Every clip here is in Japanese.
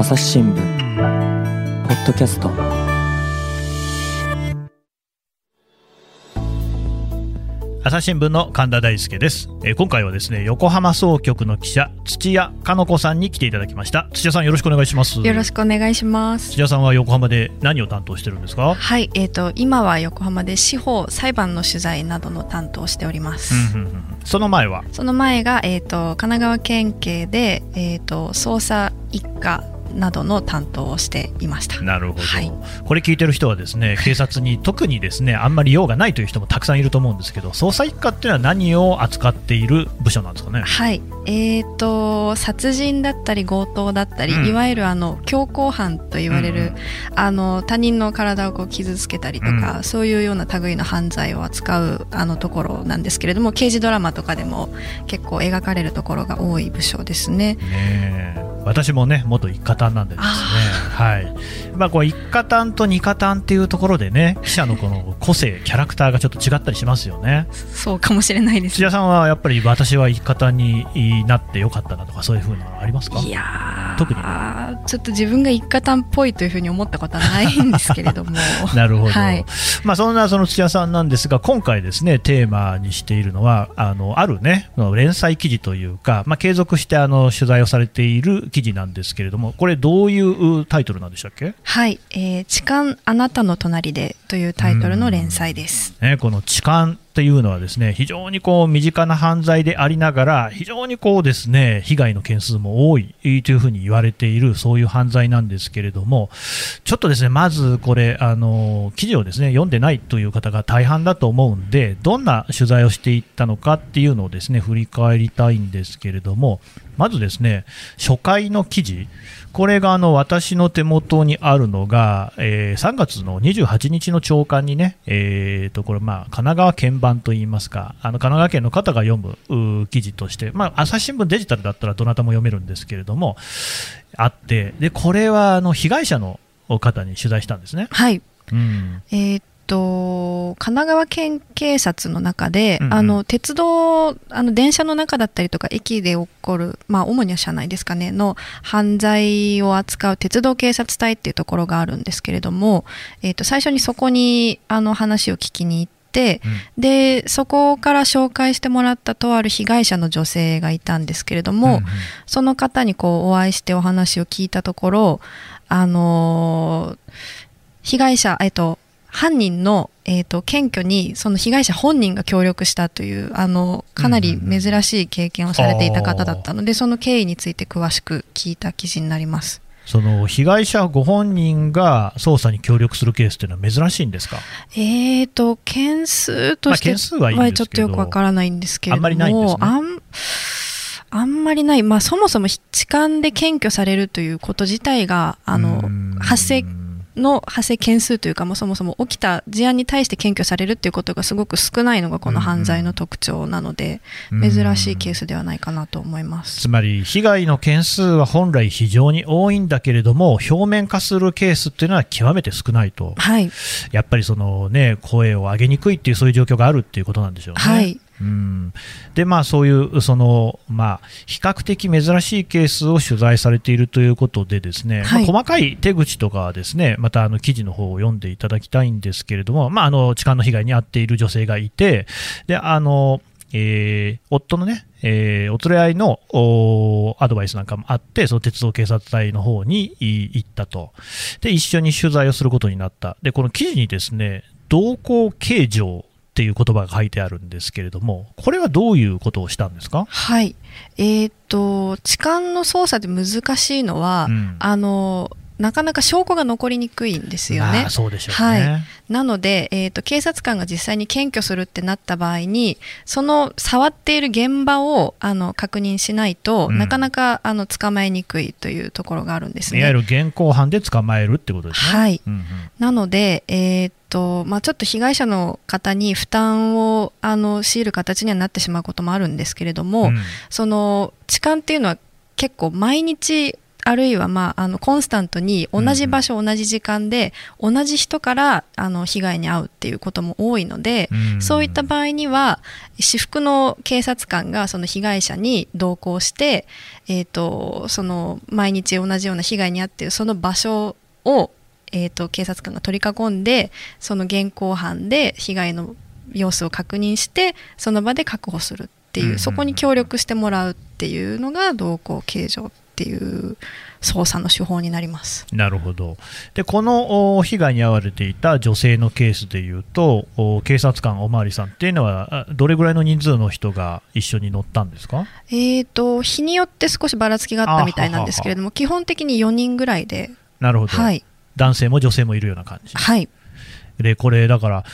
朝日新聞ポッドキャスト。朝日新聞の神田大輔です、えー今回はですね横浜総局の記者土屋かの子さんに来ていただきました。土屋さんよろしくお願いします。よろしくお願いします。土屋さんは横浜で何を担当してるんですか？はい、えっ、と今は横浜で司法裁判の取材などの担当をしております。うんうんうんその前は？その前がえっ、と神奈川県警でえっ、と捜査一課などの担当をしていました。なるほど、はい。これ聞いてる人はですね 警察に特にですねあんまり用がないという人もたくさんいると思うんですけど捜査一課っていうのは何を扱っている部署なんですかね？はい、えっ、と殺人だったり強盗だったり、うん。いわゆるあの強行犯と言われる、うんあの他人の体をこう傷つけたりとか、うん。そういうような類の犯罪を扱うあのところなんですけれども刑事ドラマとかでも結構描かれるところが多い部署ですね。ねえ私もね元一課担なんでですね。はいまあこう一課担と二課担っていうところでね記者のこの個性キャラクターがちょっと違ったりしますよね。そうかもしれないです。土。屋さんはやっぱり私は一課担になってよかったなとかそういうふうなのありますか？いやー特に。ちょっと自分が一家担っぽいというふうに思ったことはないんですけれども。なるほど、はい。まあ、そんなその土屋さんなんですが今回ですねテーマにしているのはあのあるね連載記事というか、まあ、継続してあの取材をされている記事なんですけれどもこれどういうタイトルなんでしたっけ？はい、えー痴漢あなたの隣でというタイトルの連載です。ね、この痴漢というのはですね非常にこう身近な犯罪でありながら非常にこうですね被害の件数も多いというふうに言われているそういう犯罪なんですけれどもちょっとですねまずこれあの記事をですね読んでないという方が大半だと思うんでどんな取材をしていったのかっていうのをですね振り返りたいんですけれどもまずですね初回の記事これがあの私の手元にあるのが、えー3月の28日の朝刊にね、えーとこれまあ神奈川県版といいますか、あの神奈川県の方が読む記事として、まあ、朝日新聞デジタルだったらどなたも読めるんですけれども、あって、でこれはあの被害者の方に取材したんですね。はい、うんえーっと神奈川県警察の中で、うんうん。あの鉄道あの電車の中だったりとか駅で起こる、まあ、主には車内ですかねの犯罪を扱う鉄道警察隊っていうところがあるんですけれども、えーっと最初にそこにあの話を聞きに行ってでそこから紹介してもらったとある被害者の女性がいたんですけれども、うん。その方にこうお会いしてお話を聞いたところ、あのー被害者、えっと、犯人の、えっと、検挙にその被害者本人が協力したというあのかなり珍しい経験をされていた方だったので、その経緯について詳しく聞いた記事になります。その被害者ご本人が捜査に協力するケースっていうのは珍しいんですか？えーと件数としてはちょっとよくわからないんですけれどもあんまりないんですね。あんあんまりない、まあ、そもそも痴漢で検挙されるということ自体があのうん。発生の発生件数というかもうそもそも起きた事案に対して検挙されるっていうことがすごく少ないのがこの犯罪の特徴なので、うん珍しいケースではないかなと思います。つまり被害の件数は本来非常に多いんだけれども表面化するケースっていうのは極めて少ないとはい、やっぱりその、ね、声を上げにくいっていうそういう状況があるっていうことなんでしょうね。はい、うん。でまあ、そういうその、まあ、比較的珍しいケースを取材されているということでですね、はい。まあ細かい手口とかはですねまたあの記事の方を読んでいただきたいんですけれども、まあ、あの痴漢の被害に遭っている女性がいてであの、えー夫のね、えーお連れ合いのおアドバイスなんかもあってその鉄道警察隊の方にい行ったと。で一緒に取材をすることになった。でこの記事にですね同行形状っていう言葉が書いてあるんですけれども、これはどういうことをしたんですか、はい。えー、と痴漢の捜査で難しいのは、うん。あのなかなか証拠が残りにくいんですよねまあ。そうでしょうね。はいなので、えー、と警察官が実際に検挙するってなった場合にその触っている現場をあの確認しないと、うんなかなかあの捕まえにくいというところがあるんですね。いわゆる現行犯で捕まえるってことですね。はいうんうんなので、えーっとまあ、ちょっと被害者の方に負担をあの強いる形にはなってしまうこともあるんですけれども、うんその痴漢っていうのは結構毎日あるいは、まあ、あのコンスタントに同じ場所、同じ時間で同じ人からあの被害に遭うっていうことも多いので、うん。そういった場合には私服の警察官がその被害者に同行して、えー、とその毎日同じような被害に遭っているその場所を、えー、と警察官が取り囲んでその現行犯で被害の様子を確認してその場で確保するっていう、そこに協力してもらうっていうのが同行形状っていう捜査の手法になります。なるほど。でこのお被害に遭われていた女性のケースでいうとお警察官おまわりさんっていうのはあどれぐらいの人数の人が一緒に乗ったんですか？えー、と日によって少しばらつきがあったみたいなんですけれども基本的に4人ぐらいで、なるほど、はい、男性も女性もいるような感じ。はい、でこれだから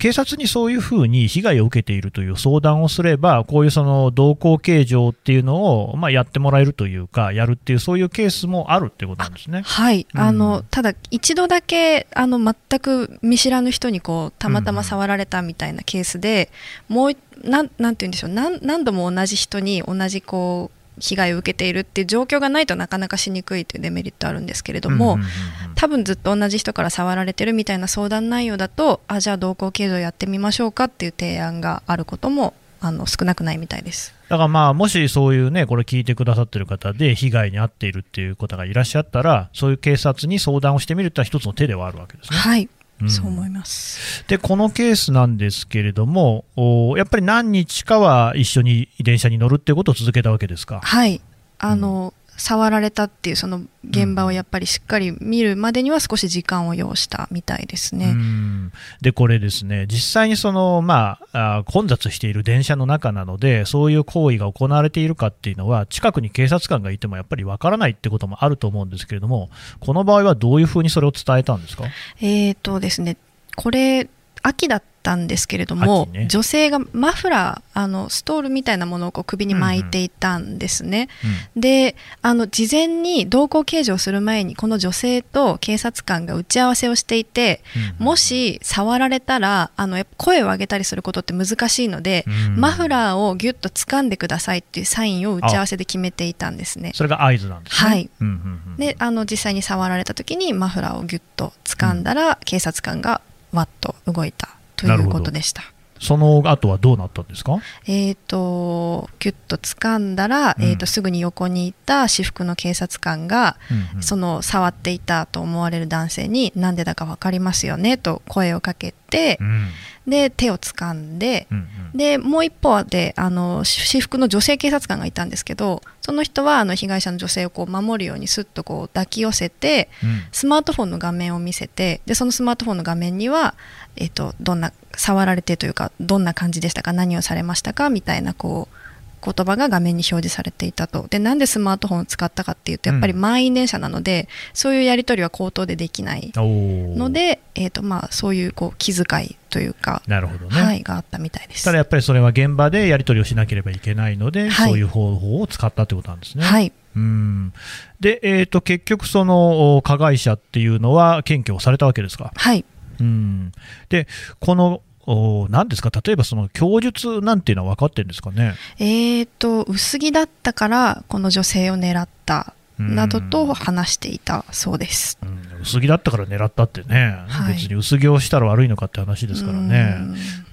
警察にそういうふうに被害を受けているという相談をすれば、こういうその同行形状っていうのを、まあ、やってもらえるというか、やるっていう、そういうケースもあるってことなんですね。はい、うん。あのただ一度だけあの全く見知らぬ人にこうたまたま触られたみたいなケースで、もうなんなんて言うんでしょう。何何度も同じ人に同じこう被害を受けているっていう状況がないとなかなかしにくいというデメリットあるんですけれども、うんうんうんうん多分ずっと同じ人から触られてるみたいな相談内容だとあじゃあ同行形状やってみましょうかっていう提案があることもあの少なくないみたいです。だからまあ、もしそういうね、これ聞いてくださってる方で、被害に遭っているっていう方がいらっしゃったら、そういう警察に相談をしてみるってのは一つの手ではあるわけですね。はい、うんそう思います。で、このケースなんですけれども、おやっぱり何日かは一緒に電車に乗るっていうことを続けたわけですか？はい、あの、触られたっていうその現場をやっぱりしっかり見るまでには少し時間を要したみたいですうね。ん。で、これですね、実際にその、まあ、あ混雑している電車の中なので、そういう行為が行われているかっていうのは、近くに警察官がいてもやっぱりわからないってこともあると思うんですけれども、この場合はどういうふうにそれを伝えたんですか？えーとですね、これ秋だったんですけれども、秋ね女性がマフラーあのストールみたいなものをこう首に巻いていたんですね。であの事前に同行形状する前にこの女性と警察官が打ち合わせをしていて、うんもし触られたらあのやっぱ声を上げたりすることって難しいので、うんマフラーをギュッと掴んでくださいっていうサインを打ち合わせで決めていたんですね。それが合図なんですね。はいうんうんうんであの実際に触られた時にマフラーをギュッと掴んだら、警察官がわっと動いたということでした。その後はどうなったんですか？えー、とギュッと掴んだら、うん。えー、とすぐに横にいた私服の警察官が、うんうん。その触っていたと思われる男性に何でだか分かりますよねと声をかけで手を掴んで、でもう一方であの私服の女性警察官がいたんですけどその人はあの被害者の女性をこう守るようにすっとこう抱き寄せてうん。スマートフォンの画面を見せてでそのスマートフォンの画面には、えっとどんな触られてというかどんな感じでしたか何をされましたかみたいなこう言葉が画面に表示されていたとでなんでスマートフォンを使ったかっていうとやっぱりうん満員電車なので、そういうやり取りは口頭でできないので、えっとまあ、そういうこう気遣いというか、なるほどね。はい、があったみたいです。ただやっぱりそれは現場でやり取りをしなければいけないので、はいそういう方法を使ったってことなんですね。はいうんで、えー、と結局、そのお加害者っていうのは検挙をされたわけですか？はいうんで、このお何ですか、例えばその供述なんていうのは分かってるんですかね？えー、と薄着だったからこの女性を狙ったうんなどと話していたそうです。うん薄着だったから狙ったってね、はい別に薄着をしたら悪いのかって話ですからね。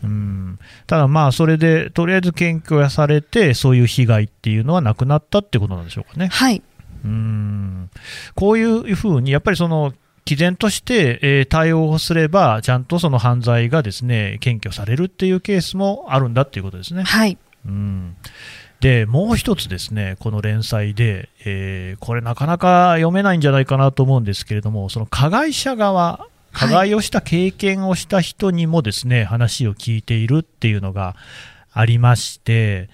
うんただまあ、それでとりあえず検挙はされて、そういう被害っていうのはなくなったってことなんでしょうかね？はいうんこういうふうに、やっぱりその毅然として、えー対応をすれば、ちゃんとその犯罪がですね検挙されるっていうケースもあるんだっていうことですね。はいうんでもう一つですね、この連載で、えーこれなかなか読めないんじゃないかなと思うんですけれども、その加害者側、加害をした経験をした人にもですね、話を聞いているっていうのがありまして、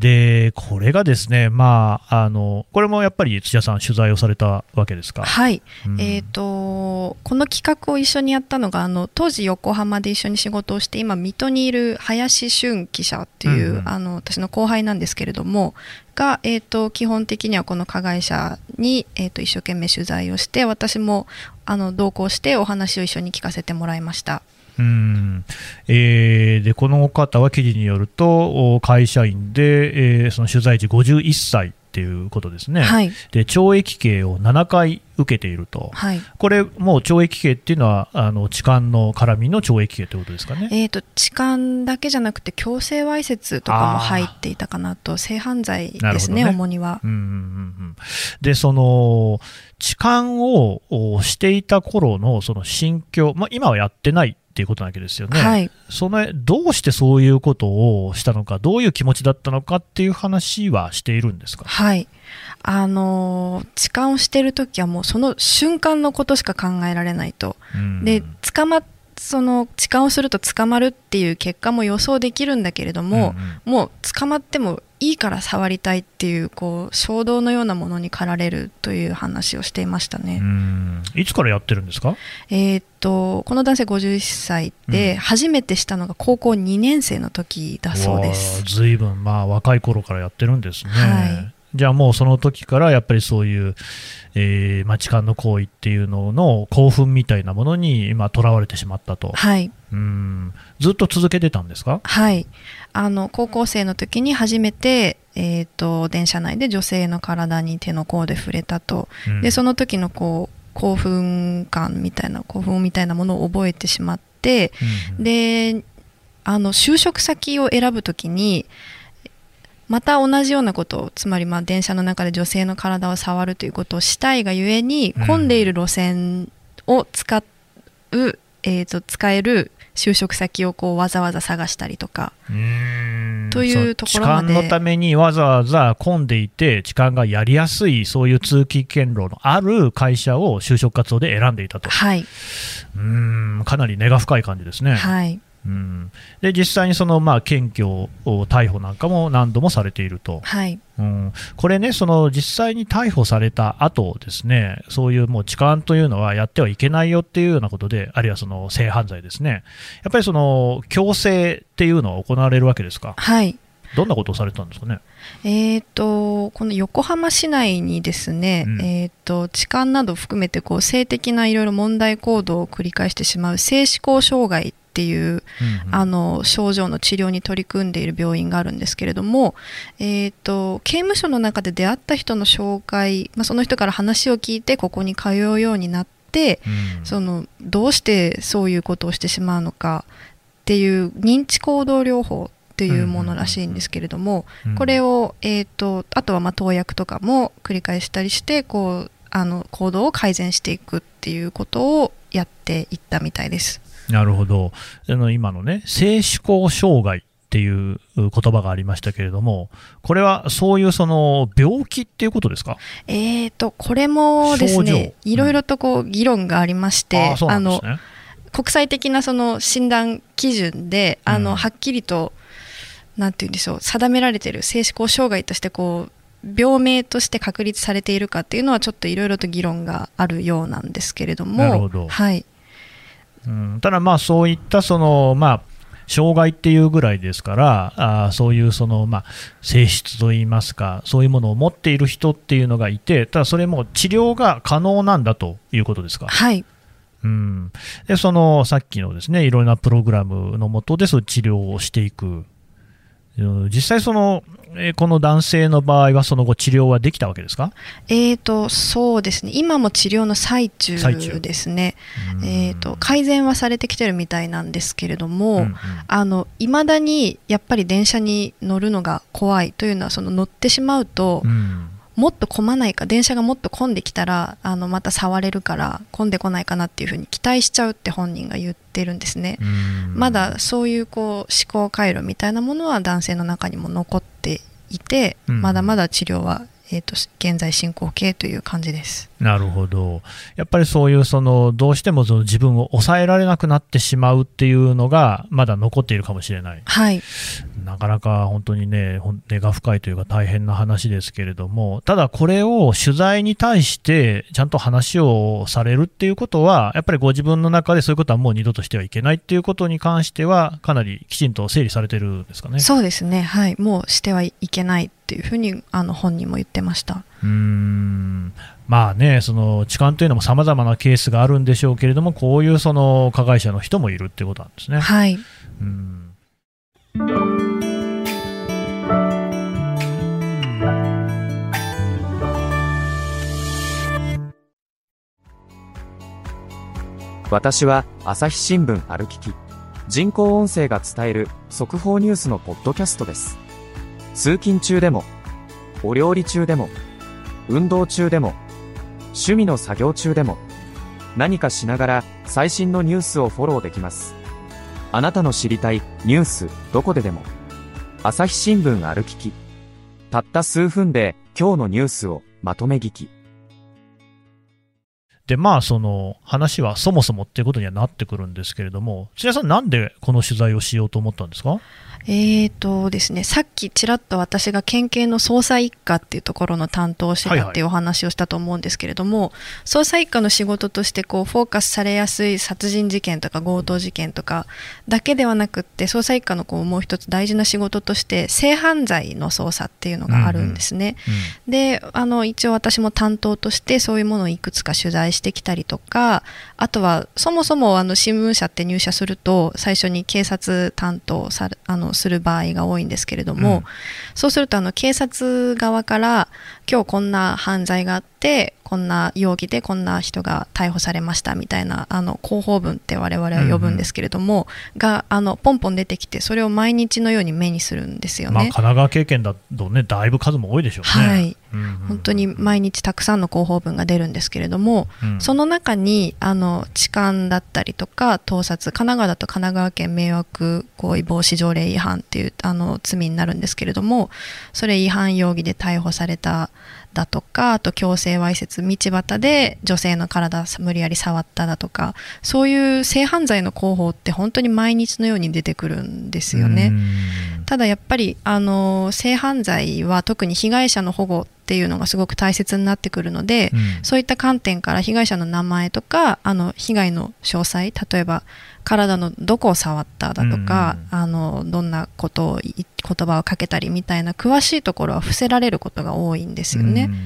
で、これがですね、まあ、あの、これもやっぱり土屋さん取材をされたわけですか？はい、うんえー、とこの企画を一緒にやったのがあの当時横浜で一緒に仕事をして今水戸にいる林俊記者っていう、うんうんあの私の後輩なんですけれどもが、えー、と基本的にはこの加害者に、えー、と一生懸命取材をして私もあの同行してお話を一緒に聞かせてもらいました。うんえーでこの方は記事によると、お会社員で、えーその取材時51歳っていうことですね、はい。で懲役刑を7回受けていると、はい。これ、もう懲役刑っていうのは、あの痴漢の絡みの懲役刑ということですかね。えっ、と、痴漢だけじゃなくて、強制わいせつとかも入っていたかなと、性犯罪ですね、ね主には。うんうんうんうんで、その痴漢をおしていた頃のその心境、まあ、今はやってないっていうことなわけですよね。はい。そのどうしてそういうことをしたのか、どういう気持ちだったのかっていう話はしているんですか？はい。あのー痴漢をしてるときはもうその瞬間のことしか考えられないと。うんで、捕まっその痴漢をすると捕まるっていう結果も予想できるんだけれども、もう捕まってもいいから触りたいっていうこう衝動のようなものに駆られるという話をしていましたね。いつからやってるんですか？えーっとこの男性51歳で、うん初めてしたのが高校2年生の時だそうです。ずいぶんまあ若い頃からやってるんですね。はいじゃあもうその時からやっぱりそういう、えーまあ、痴漢の行為っていうのの興奮みたいなものに今囚われてしまったと。はい。うん。ずっと続けてたんですか？はい、あの高校生の時に初めて、えー、と電車内で女性の体に手の甲で触れたと、でその、の時のこう興奮感みたいな興奮みたいなものを覚えてしまって。うん。であの就職先を選ぶ時にまた同じようなことをつまりまあ電車の中で女性の体を触るということをしたいがゆえにうん混んでいる路線を使う、えー、と使える就職先をこうわざわざ探したりとか。うん。というところまで。そのためにわざわざ混んでいて痴漢がやりやすいそういう通勤経路のある会社を就職活動で選んでいたと。はい、うんかなり根が深い感じですね。はい、うん、で実際にその、まあ、検挙を逮捕なんかも何度もされていると、はい、うん、これね、その実際に逮捕された後ですね、そういうもう痴漢というのはやってはいけないよっていうようなことで、あるいはその性犯罪ですね、やっぱりその強制っていうのは行われるわけですか、はい。どんなことをされたんですかね？えー、とこの横浜市内にですね、うん。えー、と痴漢などを含めてこう性的ないろいろ問題行動を繰り返してしまう性思考障害っていううんうん。あの症状の治療に取り組んでいる病院があるんですけれども、えー、と刑務所の中で出会った人の紹介、まあ、その人から話を聞いてここに通うようになってうん。そのどうしてそういうことをしてしまうのかっていう認知行動療法っていうものらしいんですけれども、うんこれを、えー、とあとはまあ投薬とかも繰り返したりしてこうあの行動を改善していくっていうことをやっていったみたいです。なるほど。あの今のね、性思考障害っていう言葉がありましたけれども、これはそういうその病気っていうことですか？えー、とこれもです症ね状。いろいろとこう議論がありまして、うなんですのね。国際的なその診断基準であの、うん。はっきりとなんて言うんでしょう定められている性思考障害としてこう病名として確立されているかっていうのはちょっといろいろと議論があるようなんですけれどもど。はいうん、ただまあそういったそのまあ障害っていうぐらいですから、あーそういうその、まあ、性質といいますか、そういうものを持っている人っていうのがいて、ただそれも治療が可能なんだということですか？はい。うん、でそのさっきのですねいろいろなプログラムのもとでそういう治療をしていく、うん実際その、えーこの男性の場合はその後治療はできたわけですか、えー、とそうですね。今も治療の最中。ですね、うん。えー、と改善はされてきてるみたいなんですけれども、うんうん。あの未だにやっぱり電車に乗るのが怖いというのはその乗ってしまうと、うんもっと混まないか電車がもっと混んできたらあのまた触れるから混んでこないかなっていうふうに期待しちゃうって本人が言ってるんですね。うんまだそういうこう思考回路みたいなものは男性の中にも残っていて、うんまだまだ治療は、えー、と現在進行形という感じです。なるほど、やっぱりそういうそのどうしてもその自分を抑えられなくなってしまうっていうのがまだ残っているかもしれない、はい、なかなか本当にね、根が深いというか大変な話ですけれども、ただこれを取材に対してちゃんと話をされるっていうことは、やっぱりご自分の中でそういうことはもう二度としてはいけないっていうことに関しては、かなりきちんと整理されてるんですかね。そうですね、はい、もうしてはいけないっていうふうにあの本人も言ってました。うん。まあね、その痴漢というのもさまざまなケースがあるんでしょうけれども、こういうその加害者の人もいるっていうことなんですね。はい、うん。私は朝日新聞歩きき。人工音声が伝える速報ニュースのポッドキャストです。通勤中でもお料理中でも運動中でも趣味の作業中でも何かしながら最新のニュースをフォローできます。あなたの知りたいニュースどこででも朝日新聞歩ききたった数分で今日のニュースをまとめ聞き。で、まあ、その話はそもそもっていうことにはなってくるんですけれども、土屋さん、なんでこの取材をしようと思ったんですか？えーとですね、さっきちらっと私が県警の捜査一課っていうところの担当をしてたっていうお話をしたと思うんですけれども、はいはい、捜査一課の仕事としてこうフォーカスされやすい殺人事件とか強盗事件とかだけではなくって捜査一課のこうもう一つ大事な仕事として性犯罪の捜査っていうのがあるんですね。うんうんうん、であの一応私も担当としてそういうものをいくつか取材してきたりとかあとはそもそもあの新聞社って入社すると最初に警察担当さあのする場合が多いんですけれども、うん、そうするとあの警察側から今日こんな犯罪があってこんな容疑でこんな人が逮捕されましたみたいなあの広報文って我々は呼ぶんですけれども、うんうん、があのポンポン出てきてそれを毎日のように目にするんですよね。まあ、神奈川経験だとねだいぶ数も多いでしょうね。はい、本当に毎日たくさんの広報文が出るんですけれども、うん、その中にあの痴漢だったりとか盗撮神奈川だと神奈川県迷惑行為防止条例違反っていうあの罪になるんですけれどもそれ違反容疑で逮捕されただとかあと強制わいせつ道端で女性の体無理やり触っただとかそういう性犯罪の広報って本当に毎日のように出てくるんですよね。ただやっぱりあの性犯罪は特に被害者の保護っていうのがすごく大切になってくるので、うん、そういった観点から被害者の名前とかあの被害の詳細例えば体のどこを触っただとか、うん、あのどんなことを言葉をかけたりみたいな詳しいところは伏せられることが多いんですよね。うん、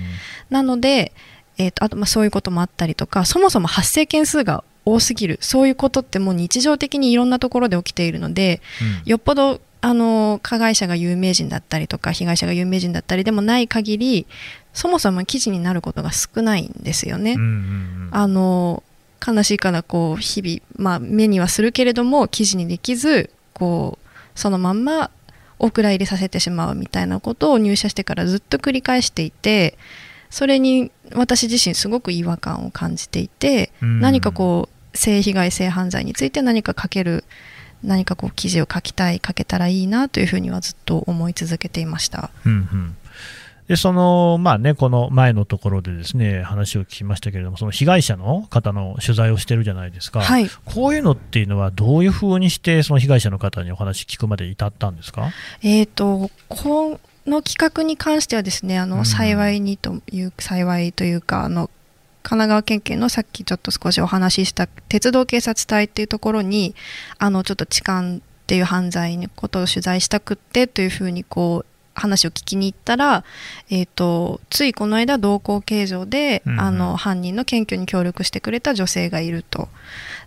なので、えーと、あとまあそういうこともあったりとかそもそも発生件数が多すぎる。そういうことってもう日常的にいろんなところで起きているので、うん、よっぽどあの加害者が有名人だったりとか被害者が有名人だったりでもない限りそもそも記事になることが少ないんですよね。うんうんうん、あの悲しいからこう日々、まあ、目にはするけれども記事にできずこうそのまんまお蔵入りさせてしまうみたいなことを入社してからずっと繰り返していてそれに私自身すごく違和感を感じていて、何かこう性被害性犯罪について何か書ける何かこう記事を書きたい書けたらいいなというふうにはずっと思い続けていました。うんうん。でそのまあね、この前のところでですね話を聞きましたけれども、その被害者の方の取材をしてるじゃないですか、はい、こういうのっていうのは、どういうふうにして、その被害者の方にお話聞くまで至ったんですか、えーと、この企画に関しては、ですねあの、幸いにという、幸いというか、あの神奈川県警のさっきちょっと少しお話しした鉄道警察隊っていうところに、あのちょっと痴漢っていう犯罪のことを取材したくってというふうにこう話を聞きに行ったら、えーと、ついこの間同行形状で、うんうん、あの犯人の検挙に協力してくれた女性がいると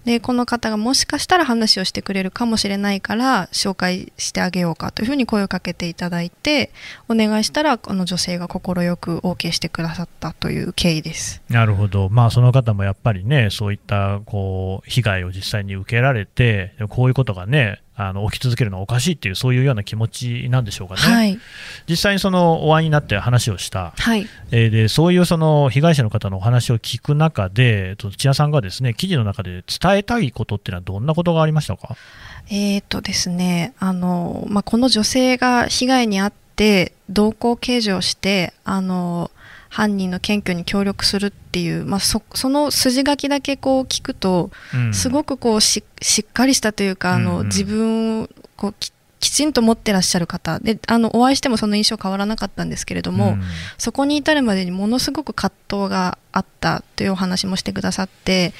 でこの方がもしかしたら話をしてくれるかもしれないから紹介してあげようかというふうに声をかけていただいてお願いしたらこの女性が快く OK してくださったという経緯です。なるほど、まあ、その方もやっぱりねそういったこう被害を実際に受けられてこういうことがねあの起き続けるのはおかしいっていうそういうような気持ちなんでしょうかね、はい、実際にそのお会いになって話をした、はい、えー、でそういうその被害者の方のお話を聞く中で土屋さんがですね記事の中で伝えたいことっていうのはどんなことがありましたか？えーとですねあの、まあ、この女性が被害に遭って同行計上してあの犯人の検挙に協力するっていう、まあ、そその筋書きだけこう聞くと、うん、すごくこうしっかりしたというかあの、うんうん、自分をこうききちんと持ってらっしゃる方。であのお会いしてもその印象変わらなかったんですけれども、うん、そこに至るまでにものすごく葛藤があったというお話もしてくださって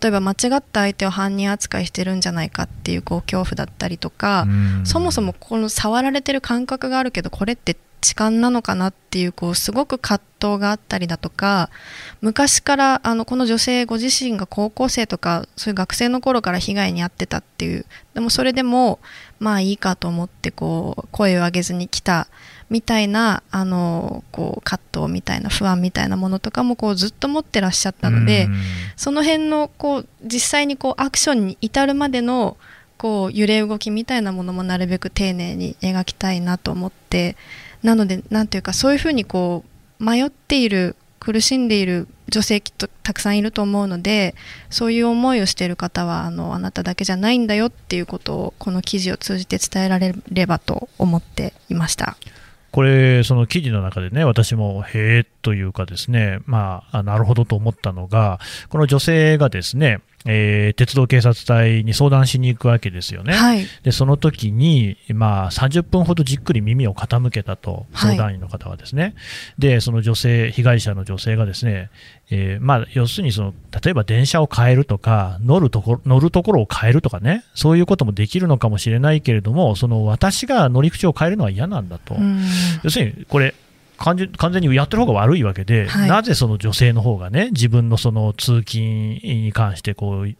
例えば間違った相手を犯人扱いしてるんじゃないかっていうこう恐怖だったりとか、うん、そもそもこの触られてる感覚があるけどこれって痴漢なのかなっていうこうすごく葛藤があったりだとか昔からあのこの女性ご自身が高校生とかそういう学生の頃から被害に遭ってたっていうでもそれでもまあいいかと思ってこう声を上げずに来たみたいなあのこう葛藤みたいな不安みたいなものとかもこうずっと持ってらっしゃったのでその辺のこう実際にこうアクションに至るまでのこう揺れ動きみたいなものもなるべく丁寧に描きたいなと思ってなのでなんていうかそういうふうにこう迷っている苦しんでいる女性きっとたくさんいると思うのでそういう思いをしている方はあのあなただけじゃないんだよっていうことをこの記事を通じて伝えられればと思っていました。これ、その記事の中でね、私もへえというかですね、まあ、なるほどと思ったのが、この女性がですね、えー、鉄道警察隊に相談しに行くわけですよね。はい、でその時に、まあ、30分ほどじっくり耳を傾けたと、相談員の方はですね、はい、でその女性、被害者の女性がですね、えー、まあ、要するにその、例えば電車を変えるとか乗るところ、乗るところを変えるとかね、そういうこともできるのかもしれないけれども、その私が乗り口を変えるのは嫌なんだと。要するにこれ完全にやってる方が悪いわけで、はい、なぜその女性の方がね、自分のその通勤に関してこう、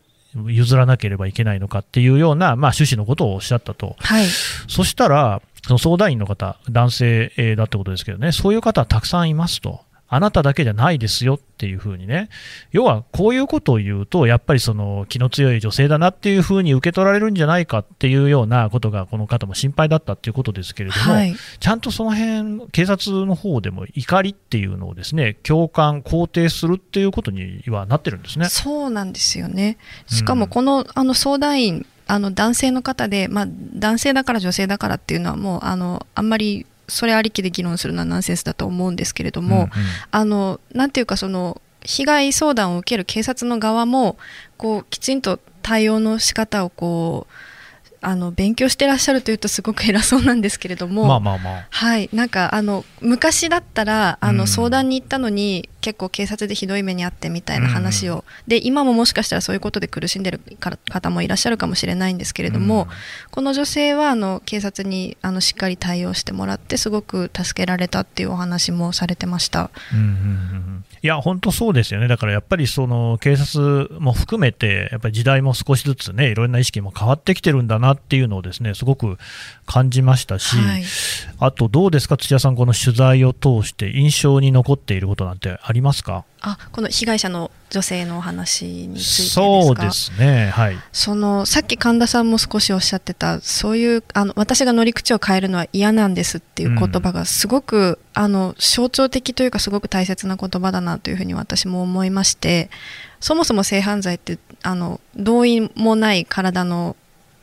譲らなければいけないのかっていうような、まあ、趣旨のことをおっしゃったと、はい、そしたら、その相談員の方、男性だってことですけどね、そういう方はたくさんいますと。あなただけじゃないですよっていうふうにね、要はこういうことを言うと、やっぱりその気の強い女性だなっていうふうに受け取られるんじゃないかっていうようなことが、この方も心配だったっていうことですけれども、はい、ちゃんとその辺警察の方でも怒りっていうのをですね共感、肯定するっていうことにはなってるんですね。そうなんですよね。しかもこの,、あの相談員あの男性の方で、まあ、男性だから女性だからっていうのはもうあのあんまりそれありきで議論するのはナンセンスだと思うんですけれども、うんうん、あのなんていうかその被害相談を受ける警察の側もこうきちんと対応の仕方をこうあの勉強してらっしゃるというとすごく偉そうなんですけれども、まあまあまあ、はい、なんかあの昔だったらあの相談に行ったのに、結構警察でひどい目に遭ってみたいな話を、うん、で今ももしかしたらそういうことで苦しんでる方もいらっしゃるかもしれないんですけれども、うん、この女性はあの警察にあのしっかり対応してもらってすごく助けられたっていうお話もされてました。うんうんうん。いや、本当そうですよね、だからやっぱりその警察も含めて、やっぱり時代も少しずつね、いろんな意識も変わってきてるんだなっていうのをですねすごく感じましたし、はい、あとどうですか、土屋さん、この取材を通して印象に残っていることなんてありますか？あこの被害者の女性のお話についてそうですね、はい、そのさっき神田さんも少しおっしゃってたそういうあの私が乗り口を変えるのは嫌なんですっていう言葉がすごく、うん、あの象徴的というかすごく大切な言葉だなというふうに私も思いましてそもそも性犯罪ってあの同意もない体の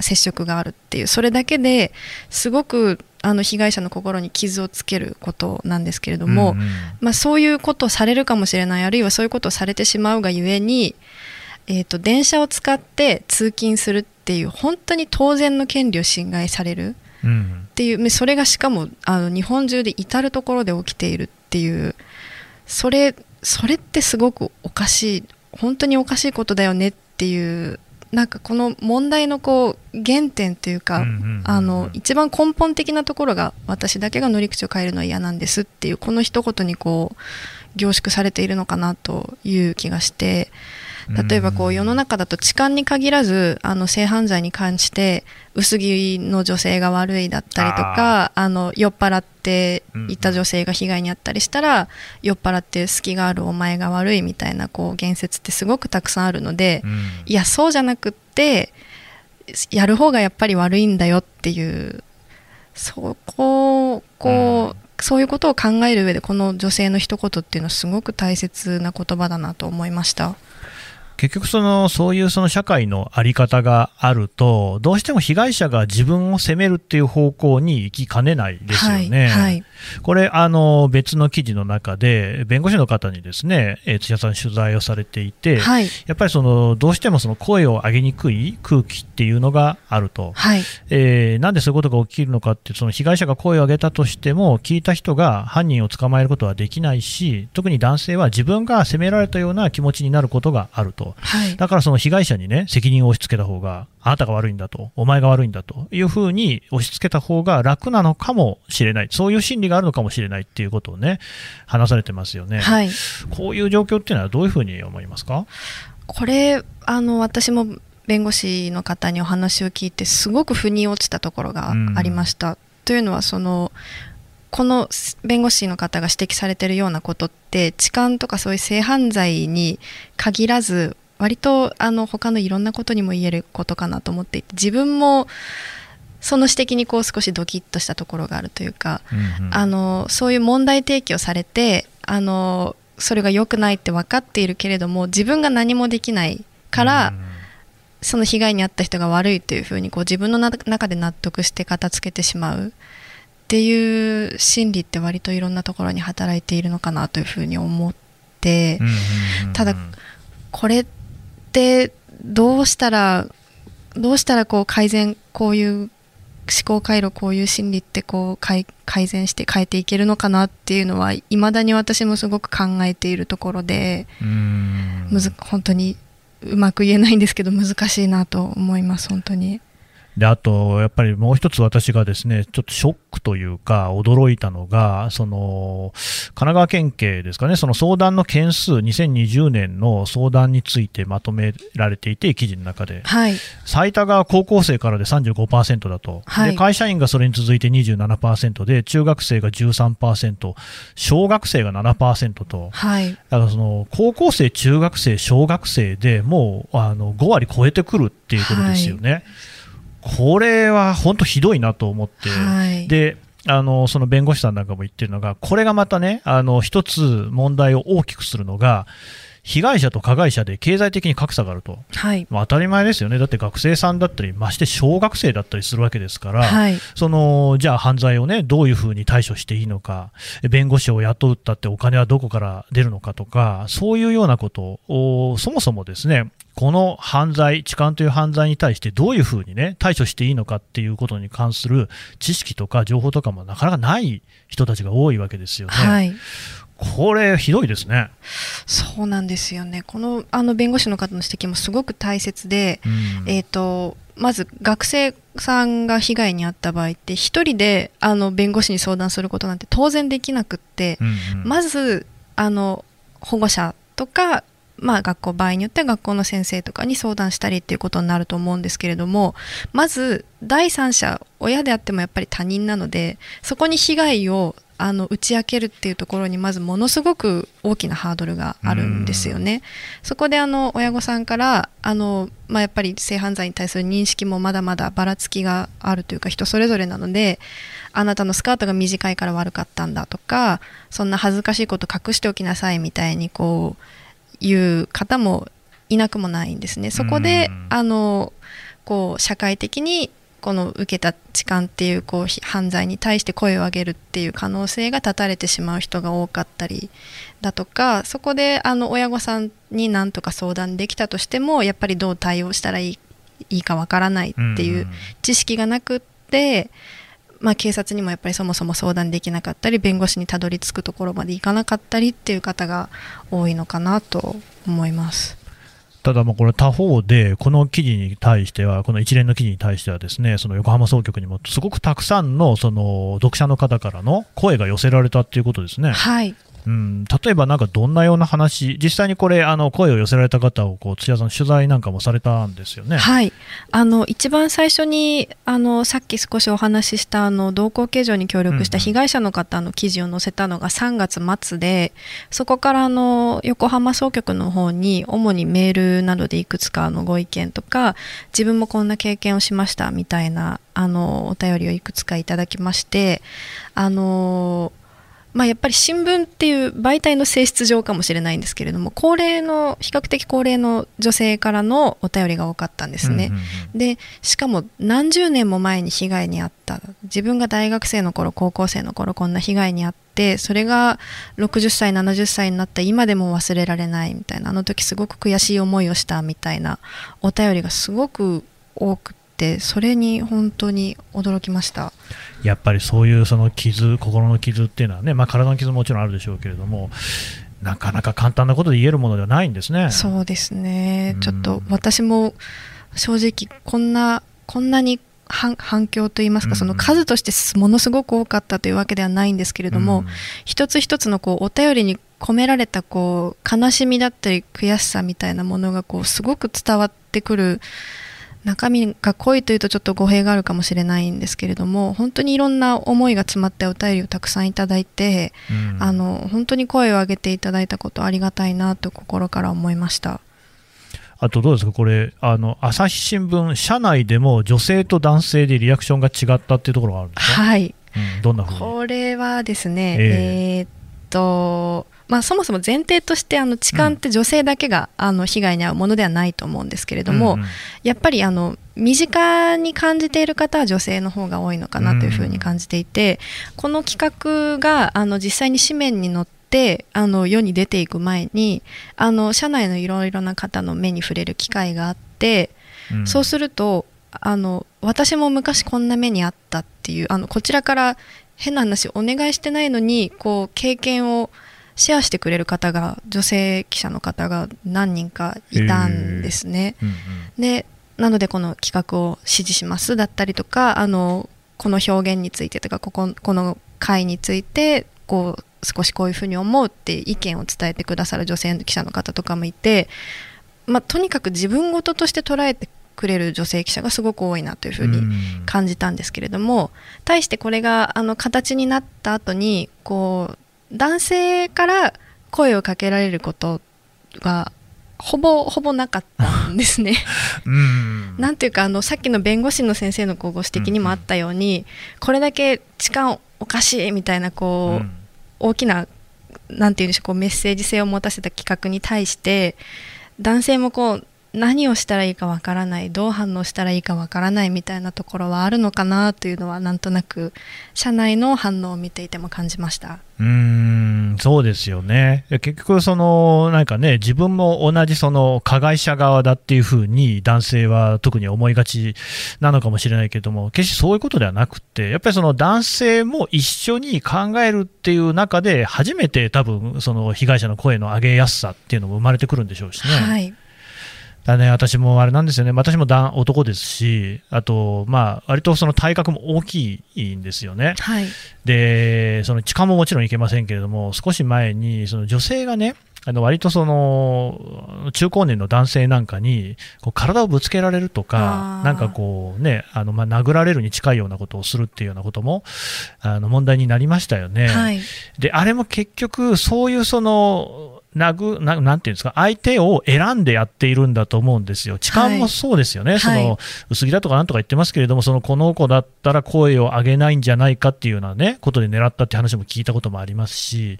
接触があるっていうそれだけですごくあの被害者の心に傷をつけることなんですけれども、うんうん、まあ、そういうことをされるかもしれないあるいはそういうことをされてしまうがゆえに、えーと、電車を使って通勤するっていう本当に当然の権利を侵害されるっていう、うん、それがしかもあの日本中で至る所で起きているっていうそれそれってすごくおかしい本当におかしいことだよねっていうなんかこの問題のこう原点というか、あの一番根本的なところが私だけが乗り口を変えるのは嫌なんですっていうこの一言にこう凝縮されているのかなという気がして例えばこう世の中だと痴漢に限らずあの性犯罪に関して薄着の女性が悪いだったりとかあの酔っ払っていた女性が被害に遭ったりしたら、酔っ払って隙があるお前が悪いみたいなこう言説ってすごくたくさんあるので、いやそうじゃなくってやる方がやっぱり悪いんだよっていうそこをこう、そういうことを考える上でこの女性の一言っていうのはすごく大切な言葉だなと思いました。結局その、そういうその社会のあり方があると、どうしても被害者が自分を責めるっていう方向に行きかねないですよね。はいはい、これ、あの、別の記事の中で、弁護士の方にですね、えー、土屋さん取材をされていて、はい、やっぱりその、どうしてもその声を上げにくい空気っていうのがあると。はい、えー、なんでそういうことが起きるのかって、その被害者が声を上げたとしても、聞いた人が犯人を捕まえることはできないし、特に男性は自分が責められたような気持ちになることがあると。と、はい。だからその被害者にね、責任を押し付けた方が、あなたが悪いんだと、お前が悪いんだというふうに押し付けた方が楽なのかもしれない、そういう心理があるのかもしれないっていうことをね、話されてますよね。はい。こういう状況っていうのはどういうふうに思いますか？これ、あの、私も弁護士の方にお話を聞いて、すごく腑に落ちたところがありました。というのは、その、この弁護士の方が指摘されているようなことって痴漢とかそういう性犯罪に限らず割とあの他のいろんなことにも言えることかなと思っていて自分もその指摘にこう少しドキッとしたところがあるというか、うんうん。あのそういう問題提起をされてあのそれが良くないって分かっているけれども自分が何もできないから、その被害に遭った人が悪いというふうにこう自分のな中で納得して片付けてしまう。っていう心理って割といろんなところに働いているのかなというふうに思って、うんうんうんうん。ただこれってどうしたらどうしたらこう改善こういう思考回路こういう心理ってこう改改善して変えていけるのかなっていうのはいまだに私もすごく考えているところで、うんむず本当にうまく言えないんですけど難しいなと思います本当に。であと、やっぱりもう一つ私がですねちょっとショックというか、驚いたのが、その神奈川県警ですかね、その相談の件数、2020年の相談についてまとめられていて、記事の中で、はい。最多が高校生からで35%だと、はい。で会社員がそれに続いて27%で、中学生が13%、小学生が7%と、はい。だからその高校生、中学生、小学生でもうあの5割超えてくるっていうことですよね。これは本当ひどいなと思って、はい。であのその弁護士さんなんかも言ってるのが、これがまたね、あの一つ問題を大きくするのが、被害者と加害者で経済的に格差があると、はい。まあ、当たり前ですよね、だって学生さんだったり、まして小学生だったりするわけですから、はい。そのじゃあ犯罪をねどういうふうに対処していいのか、弁護士を雇うったってお金はどこから出るのかとか、そういうようなことを、そもそもですね、この犯罪、痴漢という犯罪に対してどういうふうにね対処していいのかっていうことに関する知識とか情報とかもなかなかない人たちが多いわけですよね。はいこれ、ひどいですね。そうなんですよねこのあの弁護士の方の指摘もすごく大切で、うんえー、とまず学生さんが被害に遭った場合って一人であの弁護士に相談することなんて当然できなくって、うんうんまずあの保護者とか、まあ、学校場合によっては学校の先生とかに相談したりっていうことになると思うんですけれどもまず第三者親であってもやっぱり他人なのでそこに被害をあの打ち明けるっていうところにまずものすごく大きなハードルがあるんですよね。そこであの親御さんからあの、まあ、やっぱり性犯罪に対する認識もまだまだばらつきがあるというか人それぞれなのであなたのスカートが短いから悪かったんだとかそんな恥ずかしいこと隠しておきなさいみたいにこう言う方もいなくもないんですね。そこでうんあのこう社会的にこの受けた痴漢っていうこうひ犯罪に対して声を上げるっていう可能性が断たれてしまう人が多かったりだとかそこであの親御さんに何とか相談できたとしてもやっぱりどう対応したらいいいいかわからないっていう知識がなくって、まあ、警察にもやっぱりそもそも相談できなかったり弁護士にたどり着くところまでいかなかったりっていう方が多いのかなと思います。ただ、もうこれ、他方で、この記事に対しては、この一連の記事に対しては、ですねその横浜総局にもすごくたくさんのその読者の方からの声が寄せられたっていうことですね。はいうん、例えば、なんかどんなような話、実際にこれ、あの声を寄せられた方をこう土屋さん、取材なんかもされたんですよね。はい、あの一番最初にあのさっき少しお話ししたあの同行形状に協力した被害者の方の記事を載せたのが3月末でそこからあの横浜総局の方に主にメールなどでいくつかのご意見とか自分もこんな経験をしましたみたいなあのお便りをいくつかいただきましてあのまあ、やっぱり新聞っていう媒体の性質上かもしれないんですけれども高齢の比較的高齢の女性からのお便りが多かったんですね。うんうんうんでしかも何十年も前に被害に遭った自分が大学生の頃高校生の頃こんな被害に遭ってそれが60歳70歳になった今でも忘れられないみたいなあの時すごく悔しい思いをしたみたいなお便りがすごく多くてそれに本当に驚きました。やっぱりそういうその傷、心の傷っていうのはね、まあ、体の傷ももちろんあるでしょうけれども、なかなか簡単なことで言えるものではないんですね。そうですね、うんちょっと私も正直こんなこんなに反反響といいますか、うんその数としてものすごく多かったというわけではないんですけれども、うん一つ一つのこうお便りに込められたこう悲しみだったり悔しさみたいなものがこうすごく伝わってくる中身が濃いというとちょっと語弊があるかもしれないんですけれども本当にいろんな思いが詰まったお便りをたくさんいただいて、うん。あの本当に声を上げていただいたことありがたいなと心から思いました。あとどうですか、これ、あの朝日新聞、社内でも女性と男性でリアクションが違ったっていうところがあるんですか、はい。うん、どんなこれはですね、え。えーっと、まあ、そもそも前提としてあの痴漢って女性だけが、あの被害に遭うものではないと思うんですけれども、やっぱりあの身近に感じている方は女性の方が多いのかなというふうに感じていて、この企画があの実際に紙面に載ってあの世に出ていく前にあの社内のいろいろな方の目に触れる機会があって、うん。そうするとあの私も昔こんな目にあったっていうあのこちらから変な話お願いしてないのにこう経験をシェアしてくれる方が女性記者の方が何人かいたんですね。うんうんでなのでこの企画を支持しますだったりとかあのこの表現についてとかこここの回についてこう少しこういうふうに思うって意見を伝えてくださる女性の記者の方とかもいて、まあ、とにかく自分事として捉えてくれる女性記者がすごく多いなというふうにうん感じたんですけれども対してこれがあの形になった後にこう男性から声をかけられることがほぼほぼなかったんですね。うん。なんていうかあのさっきの弁護士の先生のこうご指摘にもあったように、これだけ痴漢おかしいみたいなこう、うん。大きななんていうんでしょうこうメッセージ性を持たせた企画に対して男性もこう何をしたらいいかわからないどう反応したらいいかわからないみたいなところはあるのかなというのはなんとなく社内の反応を見ていても感じました。うーんそうですよね、結局、そのなんかね、自分も同じその加害者側だっていうふうに男性は特に思いがちなのかもしれないけども、決してそういうことではなくて、やっぱりその男性も一緒に考えるっていう中で、初めて多分その被害者の声の上げやすさっていうのも生まれてくるんでしょうしね。はい、だね、私もあれなんですよね、私も男男ですし、あと、まあ割とその体格も大きいんですよね。はい、で、その痴漢ももちろんいけませんけれども、少し前に、その女性がね、あの割とその中高年の男性なんかにこう体をぶつけられるとかなんかこうね、あのまあ殴られるに近いようなことをするっていうようなこともあの問題になりましたよね。はい、で、あれも結局、そういうその、殴ななんていうんですか、相手を選んでやっているんだと思うんですよ。痴漢もそうですよね。そはいの、薄着だとかなんとか言ってますけれども、その、この子だったら声を上げないんじゃないかっていうようなね、ことで狙ったって話も聞いたこともありますし、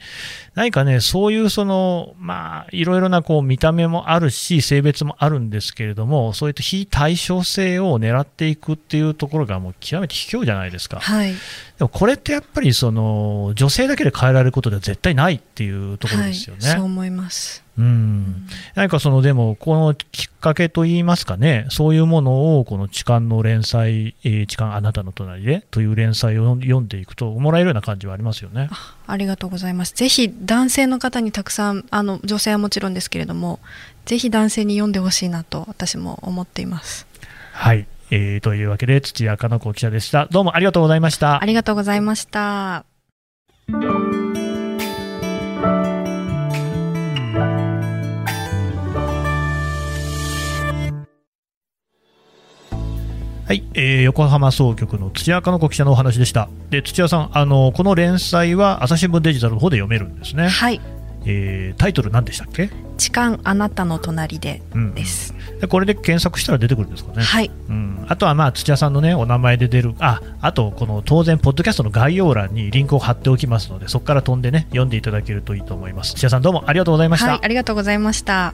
何かね、そういうその、まあ、いろいろなこう、見た目もあるし、性別もあるんですけれども、そういった非対称性を狙っていくっていうところがもう極めて卑怯じゃないですか。はい、でもこれってやっぱりその女性だけで変えられることでは絶対ないっていうところですよね。はい、思います。うん、何かそのでもこのきっかけといいますかねそういうものをこの痴漢の連載「えー痴漢あなたの隣で」という連載を読んでいくともらえるような感じはありますよね。ありがとうございます。ぜひ男性の方にたくさんあの女性はもちろんですけれども、ぜひ男性に読んでほしいなと私も思っています。はい、えーというわけで土屋かな子記者でした。どうもありがとうございましたあ。りがとうございました。はい、えー横浜総局の土屋かの子記者のお話でした。で土屋さんあのこの連載は朝日新聞デジタルの方で読めるんですね。はい、えータイトル何でしたっけ？痴漢あなたの隣でうんです。でこれで検索したら出てくるんですかね。はい、うん、あとはまあ土屋さんのねお名前で出るああとこの当然ポッドキャストの概要欄にリンクを貼っておきますのでそこから飛んでね読んでいただけるといいと思います土屋さんどうもありがとうございました、はい、ありがとうございました。